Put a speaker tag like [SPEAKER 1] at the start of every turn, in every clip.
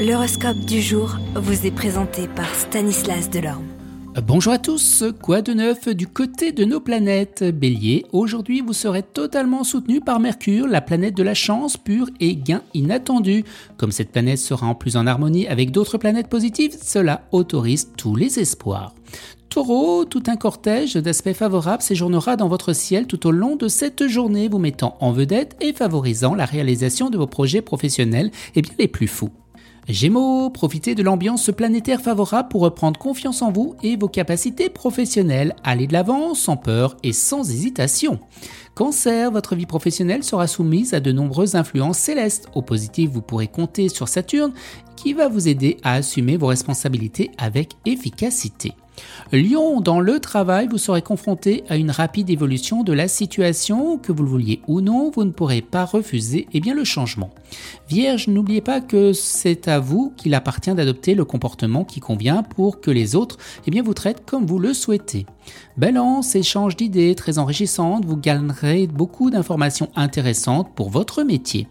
[SPEAKER 1] L'horoscope du jour vous est présenté par Stanislas Delorme.
[SPEAKER 2] Bonjour à tous, quoi de neuf du côté de nos planètes? Bélier, aujourd'hui vous serez totalement soutenu par Mercure, la planète de la chance pure et gain inattendu. Comme cette planète sera en plus en harmonie avec d'autres planètes positives, cela autorise tous les espoirs. Taureau, tout un cortège d'aspects favorables séjournera dans votre ciel tout au long de cette journée, vous mettant en vedette et favorisant la réalisation de vos projets professionnels et bien les plus fous. Gémeaux, profitez de l'ambiance planétaire favorable pour reprendre confiance en vous et vos capacités professionnelles. Allez de l'avant sans peur et sans hésitation. Cancer, votre vie professionnelle sera soumise à de nombreuses influences célestes. Au positif, vous pourrez compter sur Saturne qui va vous aider à assumer vos responsabilités avec efficacité. Lion, dans le travail, vous serez confronté à une rapide évolution de la situation, que vous le vouliez ou non, vous ne pourrez pas refuser eh bien, le changement. Vierge, n'oubliez pas que c'est à vous qu'il appartient d'adopter le comportement qui convient pour que les autres eh bien, vous traitent comme vous le souhaitez. Balance, échange d'idées très enrichissantes, vous gagnerez beaucoup d'informations intéressantes pour votre métier.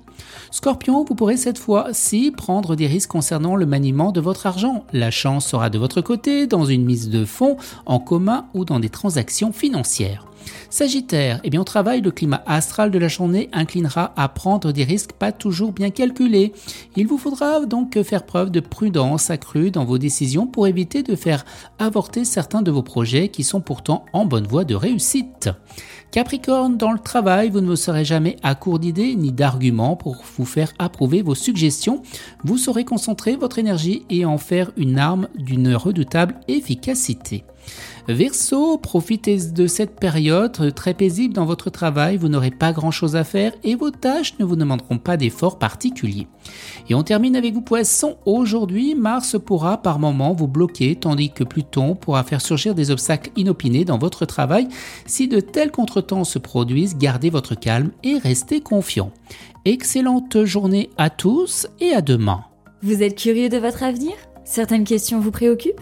[SPEAKER 2] Scorpion, vous pourrez cette fois-ci prendre des risques concernant le maniement de votre argent. La chance sera de votre côté dans une mise de fonds en commun ou dans des transactions financières. Sagittaire, eh bien au travail, le climat astral de la journée inclinera à prendre des risques pas toujours bien calculés. Il vous faudra donc faire preuve de prudence accrue dans vos décisions pour éviter de faire avorter certains de vos projets qui sont pourtant en bonne voie de réussite. Capricorne, dans le travail, vous ne serez jamais à court d'idées ni d'arguments pour vous faire approuver vos suggestions. Vous saurez concentrer votre énergie et en faire une arme d'une redoutable efficacité. Verseau, profitez de cette période très paisible dans votre travail, vous n'aurez pas grand chose à faire et vos tâches ne vous demanderont pas d'efforts particuliers. Et on termine avec vous poissons. Aujourd'hui, Mars pourra par moments vous bloquer tandis que Pluton pourra faire surgir des obstacles inopinés dans votre travail. Si de tels contretemps se produisent, gardez votre calme et restez confiant. Excellente journée à tous et à demain.
[SPEAKER 3] Vous êtes curieux de votre avenir? Certaines questions vous préoccupent?